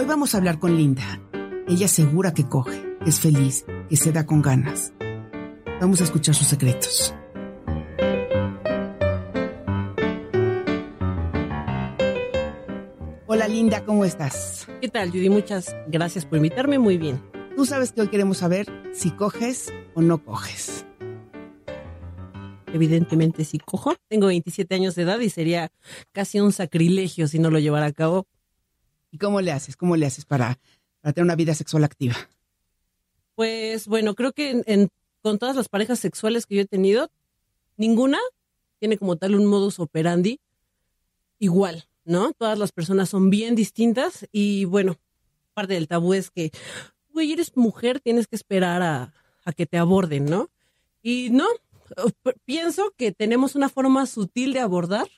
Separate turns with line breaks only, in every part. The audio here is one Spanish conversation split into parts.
Hoy vamos a hablar con Linda. Ella asegura que coge, es feliz, que se da con ganas. Vamos a escuchar sus secretos. Hola Linda, ¿cómo estás?
¿Qué tal, Judy? Muchas gracias por invitarme. Muy bien.
Tú sabes que hoy queremos saber si coges o no coges.
Evidentemente sí cojo. Tengo 27 años de edad y sería casi un sacrilegio si no lo llevara a cabo.
¿Y cómo le haces? ¿Cómo le haces para, para tener una vida sexual activa?
Pues bueno, creo que en- con todas las parejas sexuales que yo he tenido, ninguna tiene como tal un modus operandi igual, ¿no? Todas las personas son bien distintas y bueno, parte del tabú es que, güey, eres mujer, tienes que esperar a, que te aborden, ¿no? Y no, pienso que tenemos una forma sutil de abordar.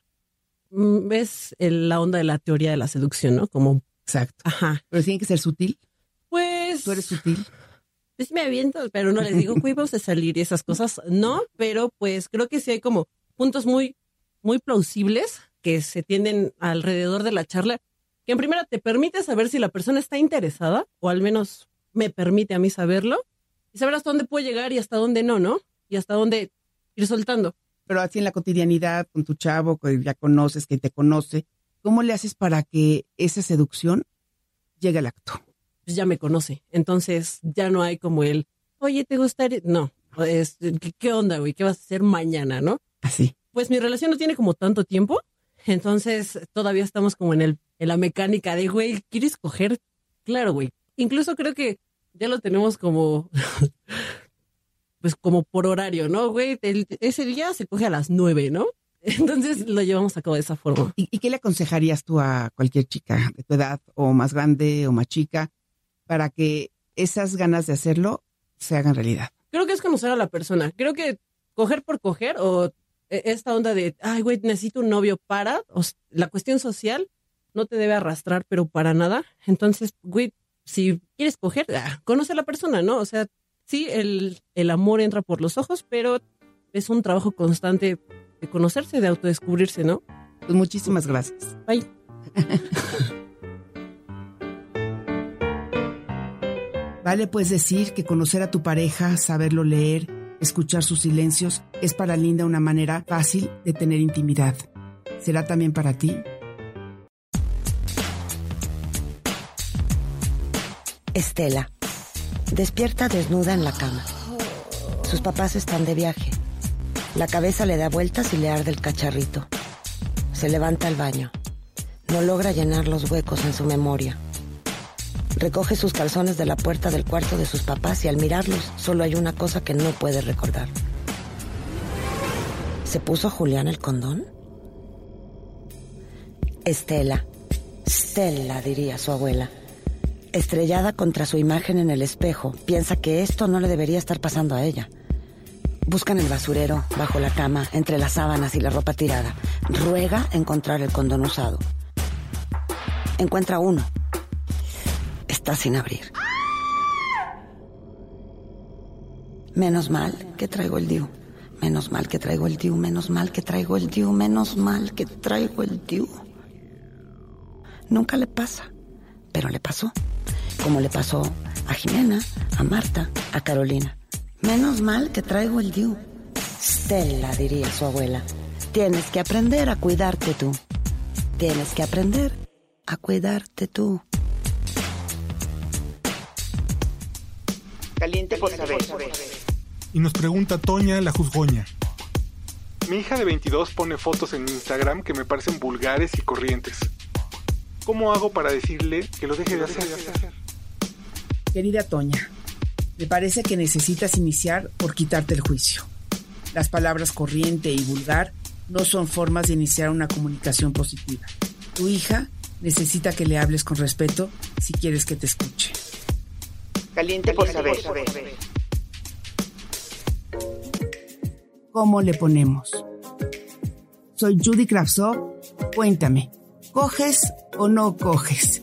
Mm, Es el- la onda de la teoría de la seducción, ¿no? Como,
Exacto.
ajá,
Pero tiene que ser sutil.
pues...
Tú eres sutil.
Pues me aviento, pero no les digo, vamos a salir y esas cosas, no, pero pues creo que sí hay como puntos muy, muy plausibles que se tienden alrededor de la charla, que en primera te permite saber si la persona está interesada, o al menos me permite a mí saberlo, y saber hasta dónde puedo llegar y hasta dónde no, ¿no? Y hasta dónde ir soltando.
Pero así en la cotidianidad, con tu chavo, que ya conoces, que te conoce, ¿cómo le haces para que esa seducción llegue al acto?
Pues ya me conoce, entonces ya no hay como el, oye, ¿te gustaría? No, es, ¿qué- ¿qué onda, güey? ¿Qué vas a hacer mañana, no?
Así.
pues mi relación no tiene como tanto tiempo, entonces todavía estamos como en el en la mecánica de, güey, ¿quieres coger? Claro, güey. Incluso creo que ya lo tenemos como, pues como por horario, ¿no, güey? El- ese día se coge a las nueve, ¿no? Entonces lo llevamos a cabo de esa forma.
¿Y, y qué le aconsejarías tú a cualquier chica de tu edad, o más grande o más chica, para que esas ganas de hacerlo se hagan realidad?
Creo que es conocer a la persona. Creo que coger por coger o eh, esta onda de, ay, güey, necesito un novio para, o s- la cuestión social no te debe arrastrar, pero para nada. Entonces, güey, si quieres coger, ah, conoce a la persona, ¿no? O sea, sí, el, el amor entra por los ojos, pero es un trabajo constante de conocerse, de autodescubrirse, ¿no?
Pues muchísimas gracias.
Bye.
Vale, pues decir que conocer a tu pareja, saberlo leer, escuchar sus silencios, es para Linda una manera fácil de tener intimidad. ¿Será también para ti?
Estela. Despierta desnuda en la cama. Sus papás están de viaje. La cabeza le da vueltas y le arde el cacharrito. Se levanta al baño. No logra llenar los huecos en su memoria. Recoge sus calzones de la puerta del cuarto de sus papás y al mirarlos solo hay una cosa que no puede recordar. ¿Se puso Julián el condón? Estela. Stella, diría su abuela. Estrellada contra su imagen en el espejo, piensa que esto no le debería estar pasando a ella. Busca en el basurero, bajo la cama, entre las sábanas y la ropa tirada. Ruega encontrar el condón usado. Encuentra uno. Está sin abrir. Menos mal que traigo el DIU. Menos mal que traigo el DIU. Menos mal que traigo el DIU. Menos mal que traigo el DIU. Nunca le pasa, pero le pasó. Como le pasó a Jimena, a Marta, a Carolina. Menos mal que traigo el DIU. Stella, diría su abuela. Tienes que aprender a cuidarte tú. Tienes que aprender a cuidarte tú.
Caliente por saber.
Y nos pregunta Toña la juzgoña. Mi hija de 22 pone fotos en Instagram que me parecen vulgares y corrientes. ¿Cómo hago para decirle que lo deje de hacer?
Querida Toña, me parece que necesitas iniciar por quitarte el juicio. Las palabras corriente y vulgar no son formas de iniciar una comunicación positiva. Tu hija necesita que le hables con respeto si quieres que te escuche.
Caliente por saber.
¿Cómo le ponemos? Soy Judy Kravtsov. Cuéntame, ¿coges o no coges?